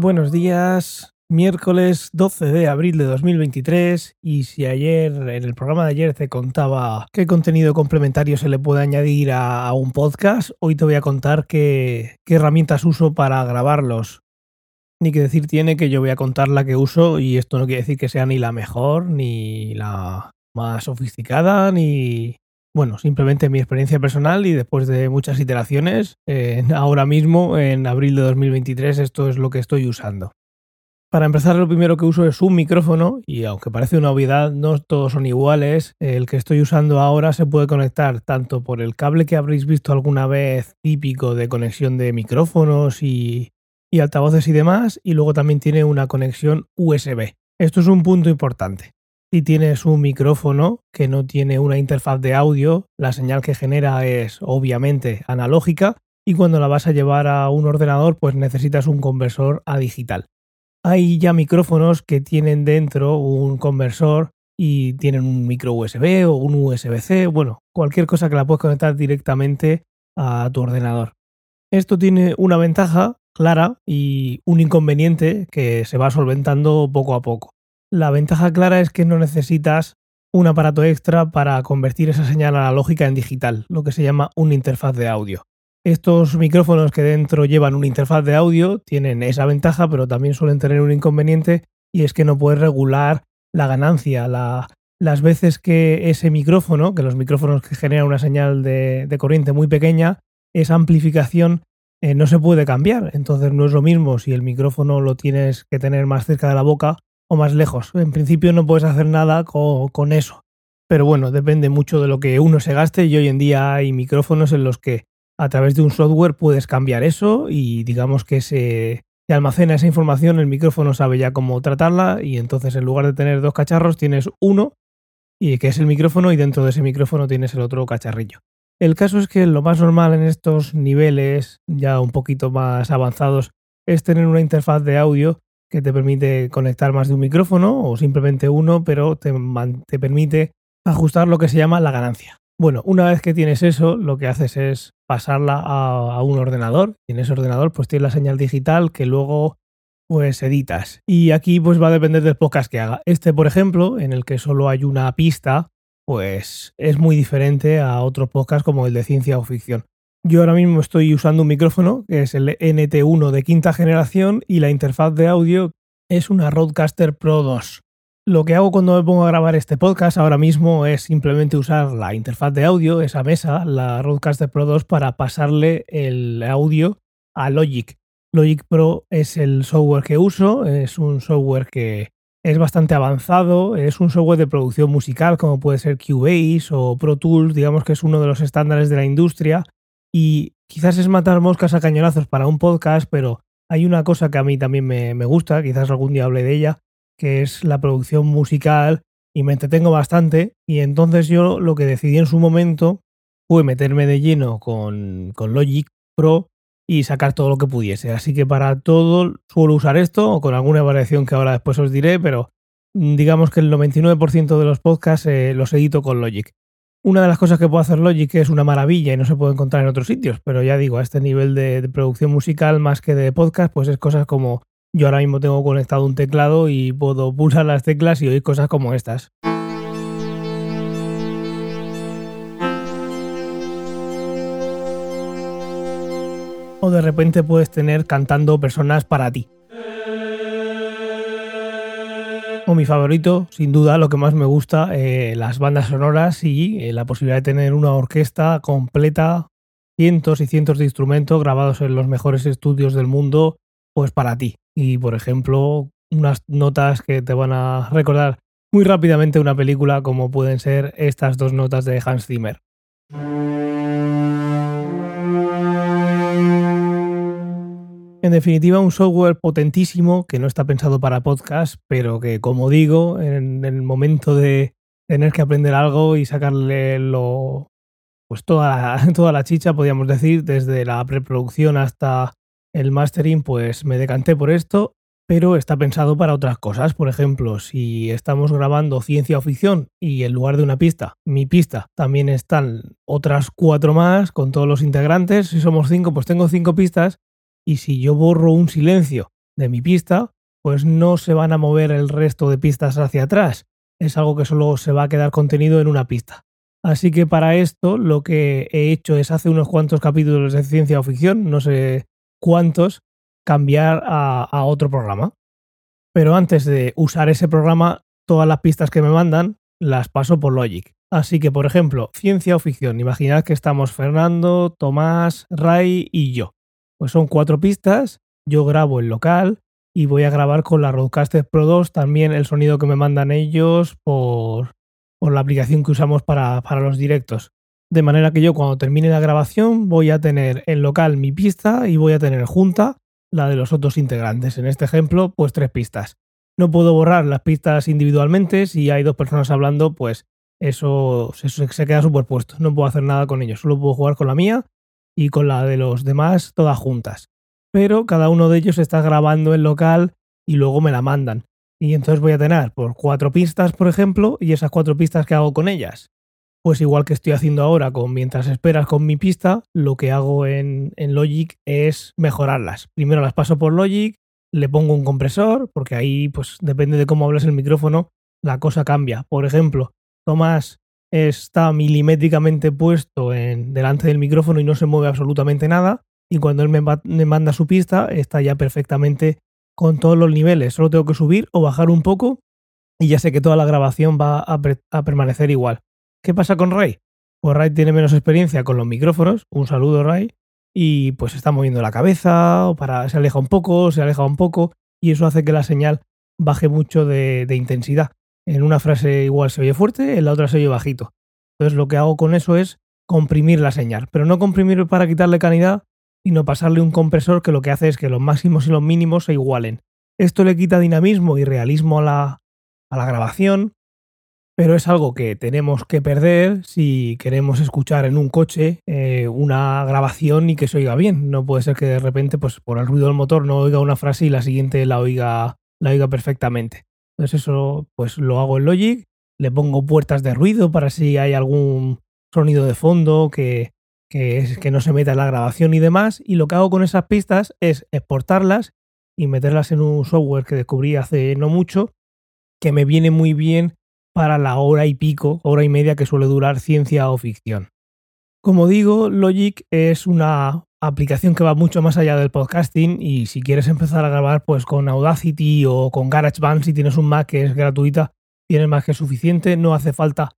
Buenos días, miércoles 12 de abril de 2023 y si ayer en el programa de ayer te contaba qué contenido complementario se le puede añadir a, un podcast, hoy te voy a contar qué, qué herramientas uso para grabarlos. Ni que decir tiene que yo voy a contar la que uso y esto no quiere decir que sea ni la mejor, ni la más sofisticada, ni, bueno, simplemente mi experiencia personal y después de muchas iteraciones, ahora mismo, en abril de 2023, esto es lo que estoy usando. Para empezar, lo primero que uso es un micrófono y aunque parece una obviedad, no todos son iguales. El que estoy usando ahora se puede conectar tanto por el cable que habréis visto alguna vez típico de conexión de micrófonos y, y altavoces y demás, y luego también tiene una conexión USB. Esto es un punto importante. Si tienes un micrófono que no tiene una interfaz de audio, la señal que genera es obviamente analógica y cuando la vas a llevar a un ordenador pues necesitas un conversor a digital. Hay ya micrófonos que tienen dentro un conversor y tienen un micro USB o un USB-C, bueno, cualquier cosa que la puedes conectar directamente a tu ordenador. Esto tiene una ventaja clara y un inconveniente que se va solventando poco a poco. La ventaja clara es que no necesitas un aparato extra para convertir esa señal analógica en digital, lo que se llama una interfaz de audio. Estos micrófonos que dentro llevan una interfaz de audio tienen esa ventaja, pero también suelen tener un inconveniente y es que no puedes regular la ganancia, las veces que ese micrófono, que los micrófonos que generan una señal de, corriente muy pequeña, esa amplificación eh, no se puede cambiar. Entonces no es lo mismo si el micrófono lo tienes que tener más cerca de la boca o más lejos. En principio no puedes hacer nada con, eso. Pero bueno, depende mucho de lo que uno se gaste y hoy en día hay micrófonos en los que a través de un software puedes cambiar eso y digamos que se, se almacena esa información, el micrófono sabe ya cómo tratarla y entonces en lugar de tener dos cacharros tienes uno y que es el micrófono y dentro de ese micrófono tienes el otro cacharrillo. El caso es que lo más normal en estos niveles ya un poquito más avanzados es tener una interfaz de audio que te permite conectar más de un micrófono o simplemente uno, pero te, permite ajustar lo que se llama la ganancia. Bueno, una vez que tienes eso, lo que haces es pasarla a, un ordenador y en ese ordenador pues tienes la señal digital que luego pues editas. Y aquí pues va a depender del podcast que haga. Este, por ejemplo, en el que solo hay una pista, pues es muy diferente a otros podcasts como el de ciencia o ficción. Yo ahora mismo estoy usando un micrófono que es el NT1 de quinta generación y la interfaz de audio es una Rodecaster Pro 2. Lo que hago cuando me pongo a grabar este podcast ahora mismo es simplemente usar la interfaz de audio, esa mesa, la Rodecaster Pro 2, para pasarle el audio a Logic. Logic Pro es el software que uso, es un software que es bastante avanzado, es un software de producción musical como puede ser Cubase o Pro Tools, digamos que es uno de los estándares de la industria y quizás es matar moscas a cañonazos para un podcast, pero hay una cosa que a mí también me, gusta, quizás algún día hable de ella, que es la producción musical y me entretengo bastante. Y entonces yo lo que decidí en su momento fue meterme de lleno con, con Logic Pro y sacar todo lo que pudiese. Así que para todo suelo usar esto o con alguna variación que ahora después os diré, pero digamos que el 99% de los podcasts eh, los edito con Logic. Una de las cosas que puede hacer Logic es una maravilla y no se puede encontrar en otros sitios, pero ya digo, a este nivel de, producción musical más que de podcast, pues es cosas como yo ahora mismo tengo conectado un teclado y puedo pulsar las teclas y oír cosas como estas. O de repente puedes tener cantando personas para ti. Mi favorito, sin duda, lo que más me gusta, eh, las bandas sonoras y eh, la posibilidad de tener una orquesta completa, cientos y cientos de instrumentos grabados en los mejores estudios del mundo, pues para ti. Y por ejemplo, unas notas que te van a recordar muy rápidamente una película como pueden ser estas dos notas de Hans Zimmer. En definitiva, un software potentísimo que no está pensado para podcast, pero que, como digo, en el momento de tener que aprender algo y sacarle lo, pues toda la, toda la chicha, podríamos decir, desde la preproducción hasta el mastering, pues me decanté por esto, pero está pensado para otras cosas. Por ejemplo, si estamos grabando ciencia o ficción y en lugar de una pista, mi pista, también están otras cuatro más con todos los integrantes. Si somos cinco, pues tengo cinco pistas y si yo borro un silencio de mi pista, pues no se van a mover el resto de pistas hacia atrás. Es algo que solo se va a quedar contenido en una pista. Así que para esto lo que he hecho es hace unos cuantos capítulos de ciencia o ficción, no sé cuántos, cambiar a, a otro programa. Pero antes de usar ese programa, todas las pistas que me mandan las paso por Logic. Así que, por ejemplo, ciencia o ficción. Imaginad que estamos Fernando, Tomás, Ray y yo. Pues son cuatro pistas, yo grabo el local y voy a grabar con la Roadcaster Pro 2 también el sonido que me mandan ellos por, por la aplicación que usamos para, para los directos. De manera que yo cuando termine la grabación voy a tener en local mi pista y voy a tener junta la de los otros integrantes. En este ejemplo, pues tres pistas. No puedo borrar las pistas individualmente. Si hay dos personas hablando, pues eso, eso se queda superpuesto. No puedo hacer nada con ellos. Solo puedo jugar con la mía y con la de los demás todas juntas. Pero cada uno de ellos está grabando en local y luego me la mandan. Y entonces voy a tener por cuatro pistas, por ejemplo, y esas cuatro pistas que hago con ellas. Pues igual que estoy haciendo ahora con mientras esperas con mi pista, lo que hago en, en Logic es mejorarlas. Primero las paso por Logic, le pongo un compresor, porque ahí pues depende de cómo hablas el micrófono, la cosa cambia. Por ejemplo, Tomás está milimétricamente puesto en, delante del micrófono y no se mueve absolutamente nada. Y cuando él me, manda su pista, está ya perfectamente con todos los niveles. Solo tengo que subir o bajar un poco y ya sé que toda la grabación va a, permanecer igual. ¿Qué pasa con Ray? Pues Ray tiene menos experiencia con los micrófonos. Un saludo, Ray. Y pues está moviendo la cabeza, o para, se aleja un poco, se aleja un poco, y eso hace que la señal baje mucho de intensidad. En una frase igual se oye fuerte, en la otra se oye bajito. Entonces lo que hago con eso es comprimir la señal, pero no comprimir para quitarle calidad, sino pasarle un compresor que lo que hace es que los máximos y los mínimos se igualen. Esto le quita dinamismo y realismo a la, a la grabación, pero es algo que tenemos que perder si queremos escuchar en un coche eh, una grabación y que se oiga bien. No puede ser que de repente, pues por el ruido del motor, no oiga una frase y la siguiente la oiga, la oiga perfectamente. Entonces eso pues lo hago en Logic, le pongo puertas de ruido para si hay algún sonido de fondo que, que, es, que no se meta en la grabación y demás. Y lo que hago con esas pistas es exportarlas y meterlas en un software que descubrí hace no mucho, que me viene muy bien para la hora y pico, hora y media que suele durar ciencia o ficción. Como digo, Logic es una aplicación que va mucho más allá del podcasting y si quieres empezar a grabar pues con Audacity o con GarageBand si tienes un Mac que es gratuita, tienes más que suficiente, no hace falta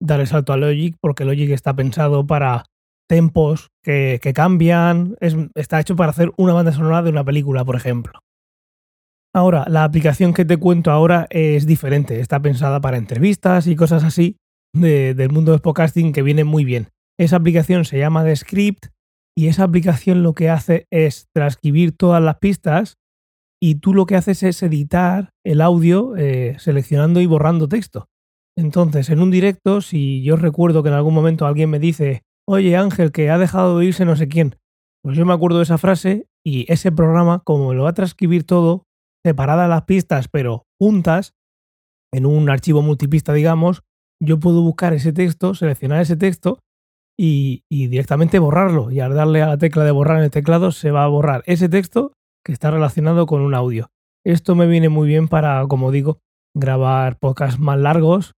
dar el salto a Logic porque Logic está pensado para tempos que, cambian, es, está hecho para hacer una banda sonora de una película, por ejemplo. Ahora, la aplicación que te cuento ahora es diferente, está pensada para entrevistas y cosas así de, del mundo del podcasting que viene muy bien. Esa aplicación se llama Descript y esa aplicación lo que hace es transcribir todas las pistas y tú lo que haces es editar el audio eh, seleccionando y borrando texto. Entonces, en un directo, si yo recuerdo que en algún momento alguien me dice, oye Ángel, que ha dejado de irse no sé quién, pues yo me acuerdo de esa frase y ese programa, como lo va a transcribir todo, separadas las pistas, pero juntas, en un archivo multipista, digamos, yo puedo buscar ese texto, seleccionar ese texto y, directamente borrarlo. Y al darle a la tecla de borrar en el teclado, se va a borrar ese texto que está relacionado con un audio. Esto me viene muy bien para, como digo, grabar podcasts más largos,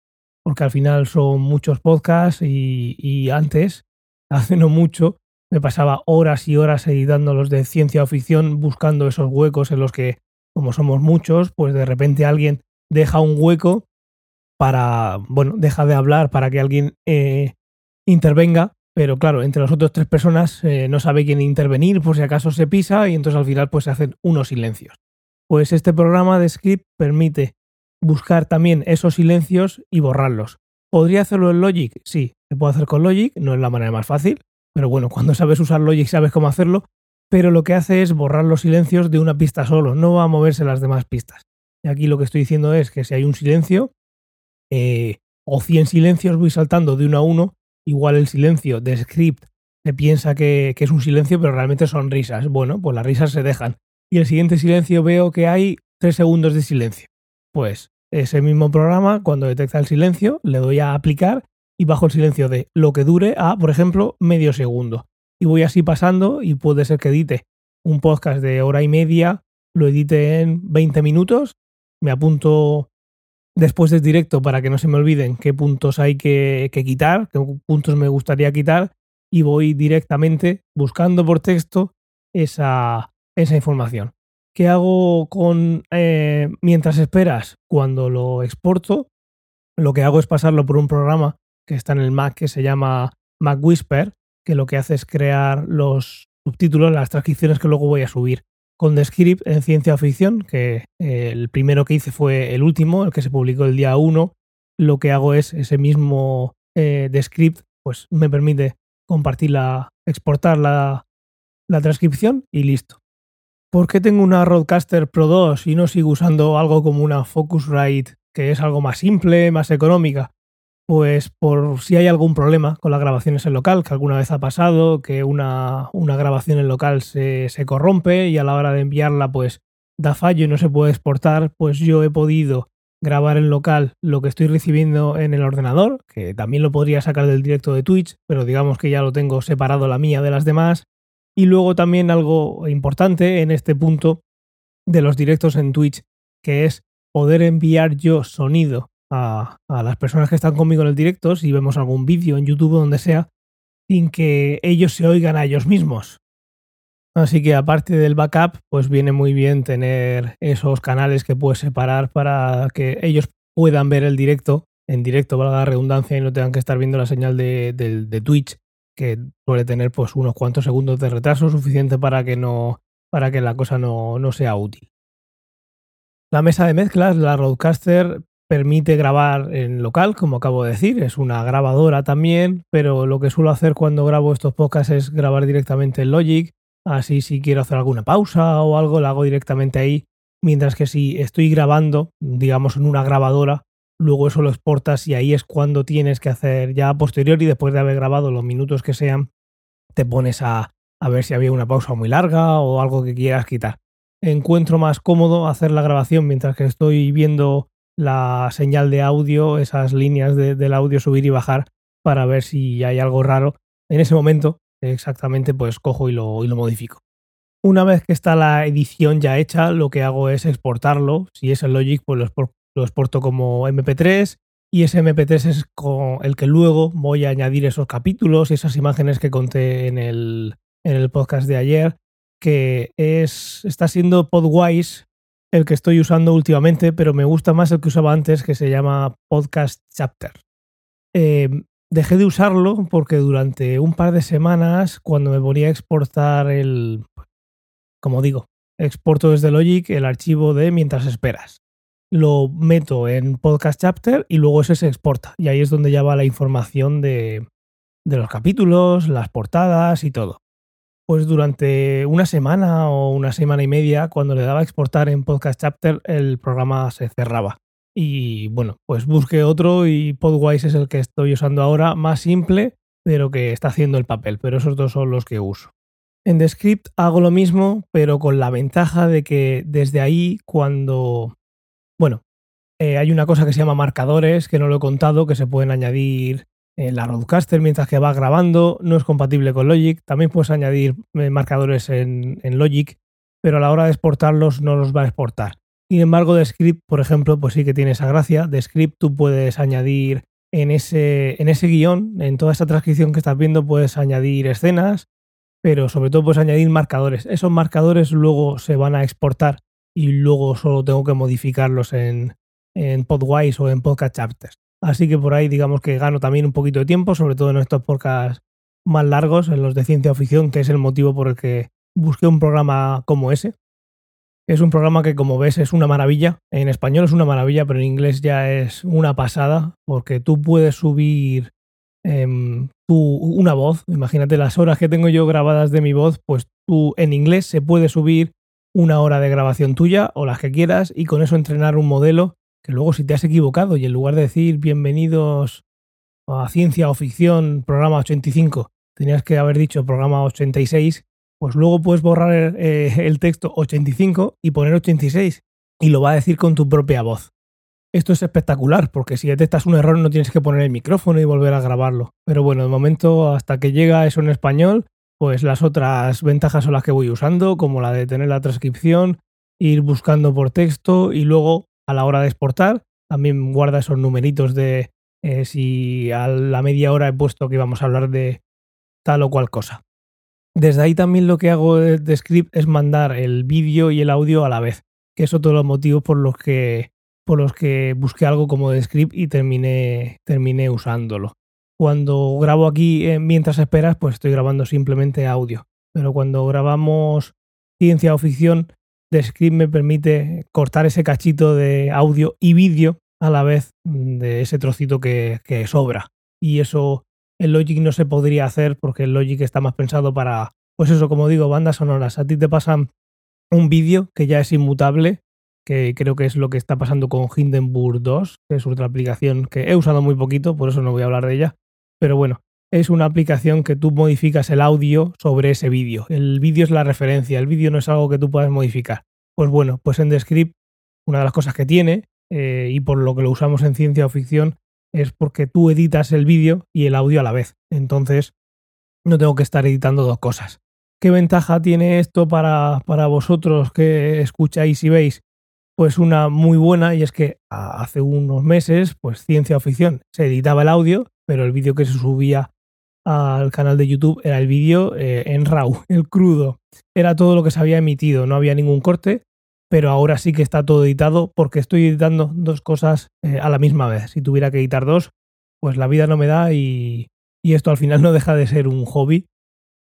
porque al final son muchos podcasts y, y antes, hace no mucho, me pasaba horas y horas editando los de ciencia o ficción, buscando esos huecos en los que como somos muchos, pues de repente alguien deja un hueco para, bueno, deja de hablar para que alguien eh, intervenga, pero claro, entre las otras tres personas eh, no sabe quién intervenir por si acaso se pisa y entonces al final pues se hacen unos silencios. Pues este programa de script permite buscar también esos silencios y borrarlos. ¿Podría hacerlo en Logic? Sí, se puede hacer con Logic, no es la manera más fácil, pero bueno, cuando sabes usar Logic sabes cómo hacerlo pero lo que hace es borrar los silencios de una pista solo, no va a moverse las demás pistas. Y aquí lo que estoy diciendo es que si hay un silencio eh, o 100 silencios voy saltando de uno a uno, igual el silencio de script se piensa que, es un silencio, pero realmente son risas. Bueno, pues las risas se dejan. Y el siguiente silencio veo que hay 3 segundos de silencio. Pues ese mismo programa, cuando detecta el silencio, le doy a aplicar y bajo el silencio de lo que dure a, por ejemplo, medio segundo y voy así pasando y puede ser que edite un podcast de hora y media, lo edite en 20 minutos, me apunto después del directo para que no se me olviden qué puntos hay que, quitar, qué puntos me gustaría quitar y voy directamente buscando por texto esa, esa información. ¿Qué hago con eh, mientras esperas? Cuando lo exporto, lo que hago es pasarlo por un programa que está en el Mac que se llama Mac Whisper, que lo que hace es crear los subtítulos, las transcripciones que luego voy a subir. Con Descript en ciencia ficción, que eh, el primero que hice fue el último, el que se publicó el día 1, lo que hago es ese mismo eh, Descript, pues me permite compartirla, exportar la, la transcripción y listo. ¿Por qué tengo una Roadcaster Pro 2 y no sigo usando algo como una Focusrite, que es algo más simple, más económica? Pues por si hay algún problema con las grabaciones en local, que alguna vez ha pasado, que una, una grabación en local se, se corrompe y a la hora de enviarla pues da fallo y no se puede exportar, pues yo he podido grabar en local lo que estoy recibiendo en el ordenador, que también lo podría sacar del directo de Twitch, pero digamos que ya lo tengo separado la mía de las demás. Y luego también algo importante en este punto de los directos en Twitch, que es poder enviar yo sonido a, las personas que están conmigo en el directo, si vemos algún vídeo en YouTube o donde sea, sin que ellos se oigan a ellos mismos. Así que aparte del backup, pues viene muy bien tener esos canales que puedes separar para que ellos puedan ver el directo, en directo, valga la redundancia, y no tengan que estar viendo la señal de, de Twitch, que suele tener pues unos cuantos segundos de retraso suficiente para que no para que la cosa no, no sea útil. La mesa de mezclas, la Roadcaster, permite grabar en local, como acabo de decir, es una grabadora también, pero lo que suelo hacer cuando grabo estos podcasts es grabar directamente en Logic, así si quiero hacer alguna pausa o algo, la hago directamente ahí, mientras que si estoy grabando, digamos en una grabadora, luego eso lo exportas y ahí es cuando tienes que hacer ya a posteriori, después de haber grabado los minutos que sean, te pones a, a ver si había una pausa muy larga o algo que quieras quitar. Encuentro más cómodo hacer la grabación mientras que estoy viendo la señal de audio, esas líneas del audio subir y bajar para ver si hay algo raro. En ese momento, exactamente, pues cojo y lo, y lo modifico. Una vez que está la edición ya hecha, lo que hago es exportarlo. Si es el Logic, pues lo, exporto como MP3 y ese MP3 es con el que luego voy a añadir esos capítulos y esas imágenes que conté en el, en el podcast de ayer, que es, está siendo Podwise el que estoy usando últimamente, pero me gusta más el que usaba antes, que se llama Podcast Chapter. Em, dejé de usarlo porque durante un par de semanas, cuando me ponía a exportar el, como digo, exporto desde Logic el archivo de mientras esperas. Lo meto en Podcast Chapter y luego ese se exporta. Y ahí es donde ya va la información de, de los capítulos, las portadas y todo pues durante una semana o una semana y media, cuando le daba a exportar en Podcast Chapter, el programa se cerraba. Y bueno, pues busqué otro y Podwise es el que estoy usando ahora, más simple, pero que está haciendo el papel, pero esos dos son los que uso. En Descript hago lo mismo, pero con la ventaja de que desde ahí, cuando... Bueno, eh, hay una cosa que se llama marcadores, que no lo he contado, que se pueden añadir la Roadcaster mientras que va grabando, no es compatible con Logic. También puedes añadir eh, marcadores en, Logic, pero a la hora de exportarlos no los va a exportar. Sin embargo, de script, por ejemplo, pues sí que tiene esa gracia. De script tú puedes añadir en ese, en ese guion, en toda esta transcripción que estás viendo, puedes añadir escenas, pero sobre todo puedes añadir marcadores. Esos marcadores luego se van a exportar y luego solo tengo que modificarlos en, en Podwise o en Podcast Chapters. Así que por ahí digamos que gano también un poquito de tiempo, sobre todo en estos podcasts más largos, en los de ciencia ficción, que es el motivo por el que busqué un programa como ese. Es un programa que como ves es una maravilla. En español es una maravilla, pero en inglés ya es una pasada, porque tú puedes subir em, una voz. Imagínate las horas que tengo yo grabadas de mi voz, pues tú en inglés se puede subir una hora de grabación tuya o las que quieras y con eso entrenar un modelo que luego si te has equivocado y en lugar de decir bienvenidos a ciencia o ficción, programa 85, tenías que haber dicho programa 86, pues luego puedes borrar eh, el texto 85 y poner 86 y lo va a decir con tu propia voz. Esto es espectacular porque si detectas un error no tienes que poner el micrófono y volver a grabarlo. Pero bueno, de momento hasta que llega eso en español, pues las otras ventajas son las que voy usando, como la de tener la transcripción, ir buscando por texto y luego a la hora de exportar también guarda esos numeritos de eh, si a la media hora he puesto que íbamos a hablar de tal o cual cosa. Desde ahí también lo que hago de, script es mandar el vídeo y el audio a la vez, que es otro de los motivos por los que, por los que busqué algo como de script y terminé, terminé usándolo. Cuando grabo aquí eh, mientras esperas, pues estoy grabando simplemente audio. Pero cuando grabamos ciencia o ficción, Descript me permite cortar ese cachito de audio y vídeo a la vez de ese trocito que, sobra. Y eso en Logic no se podría hacer porque el Logic está más pensado para, pues eso, como digo, bandas sonoras. A ti te pasan un vídeo que ya es inmutable, que creo que es lo que está pasando con Hindenburg 2, que es otra aplicación que he usado muy poquito, por eso no voy a hablar de ella. Pero bueno, es una aplicación que tú modificas el audio sobre ese vídeo. El vídeo es la referencia, el vídeo no es algo que tú puedas modificar. Pues bueno, pues en Descript una de las cosas que tiene, eh, y por lo que lo usamos en ciencia o ficción, es porque tú editas el vídeo y el audio a la vez. Entonces, no tengo que estar editando dos cosas. ¿Qué ventaja tiene esto para, para vosotros que escucháis y veis? Pues una muy buena y es que hace unos meses, pues ciencia o ficción, se editaba el audio, pero el vídeo que se subía al canal de YouTube era el vídeo eh, en RAW, el crudo. Era todo lo que se había emitido, no había ningún corte, pero ahora sí que está todo editado porque estoy editando dos cosas eh, a la misma vez. Si tuviera que editar dos, pues la vida no me da y, esto al final no deja de ser un hobby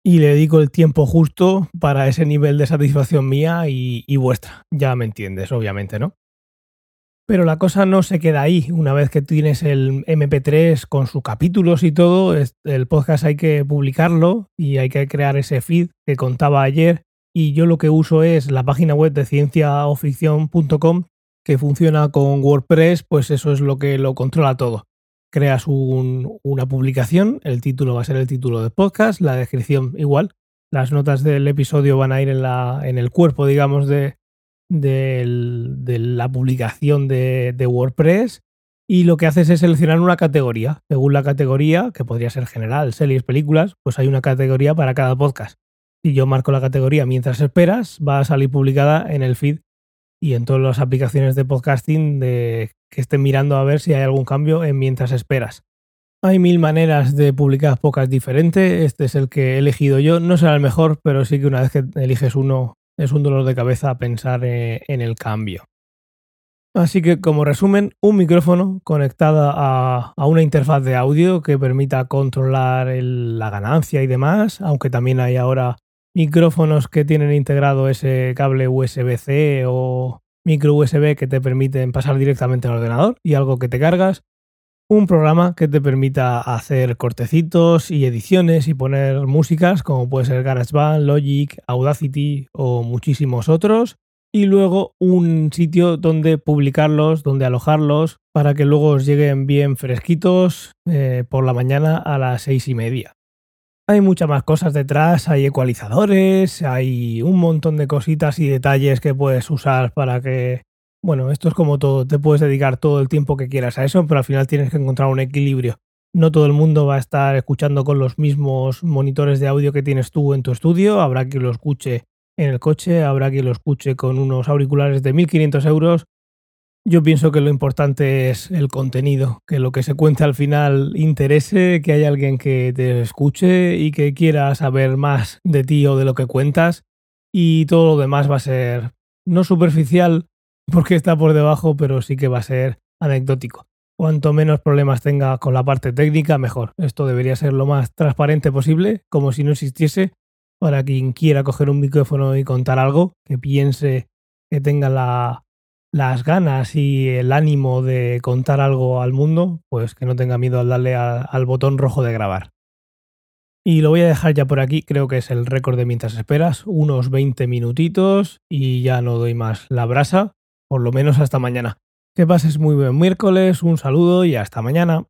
y le dedico el tiempo justo para ese nivel de satisfacción mía y vuestra. Ya me entiendes, obviamente, ¿no? Pero la cosa no se queda ahí. Una vez que tienes el MP3 con sus capítulos y todo, el podcast hay que publicarlo y hay que crear ese feed que contaba ayer. Y yo lo que uso es la página web de cienciaoficción.com que funciona con WordPress, pues eso es lo que lo controla todo. Creas una publicación, el título va a ser el título del podcast, la descripción igual, las notas del episodio van a ir en, la, en el cuerpo, digamos, de, de la publicación de, WordPress y lo que haces es seleccionar una categoría. Según la categoría, que podría ser general, series, películas, pues hay una categoría para cada podcast. Si yo marco la categoría mientras esperas, va a salir publicada en el feed y en todas las aplicaciones de podcasting de que estén mirando a ver si hay algún cambio en mientras esperas. Hay mil maneras de publicar podcasts diferentes. Este es el que he elegido yo. No será el mejor, pero sí que una vez que eliges uno es un dolor de cabeza pensar eh, en el cambio. Así que como resumen, un micrófono conectado a, una interfaz de audio que permita controlar la ganancia y demás, aunque también hay ahora micrófonos que tienen integrado ese cable USB-C o micro USB que te permiten pasar directamente al ordenador y algo que te cargas, un programa que te permita hacer cortecitos y ediciones y poner músicas como puede ser GarageBand, Logic, Audacity o muchísimos otros. Y luego un sitio donde publicarlos, donde alojarlos, para que luego os lleguen bien fresquitos eh, por la mañana a las seis y media. Hay muchas más cosas detrás, hay ecualizadores, hay un montón de cositas y detalles que puedes usar para que bueno, esto es como todo, te puedes dedicar todo el tiempo que quieras a eso, pero al final tienes que encontrar un equilibrio. No todo el mundo va a estar escuchando con los mismos monitores de audio que tienes tú en tu estudio, habrá quien lo escuche en el coche, habrá quien lo escuche con unos auriculares de 1500 euros. Yo pienso que lo importante es el contenido, que lo que se cuente al final interese, que haya alguien que te escuche y que quiera saber más de ti o de lo que cuentas y todo lo demás va a ser no superficial, porque está por debajo, pero sí que va a ser anecdótico. Cuanto menos problemas tenga con la parte técnica, mejor. Esto debería ser lo más transparente posible, como si no existiese, para quien quiera coger un micrófono y contar algo, que piense que tenga las ganas y el ánimo de contar algo al mundo, pues que no tenga miedo al darle al botón rojo de grabar. Y lo voy a dejar ya por aquí, creo que es el récord de mientras esperas, unos 20 minutitos y ya no doy más la brasa por lo menos hasta mañana. Que pases muy buen miércoles, un saludo y hasta mañana.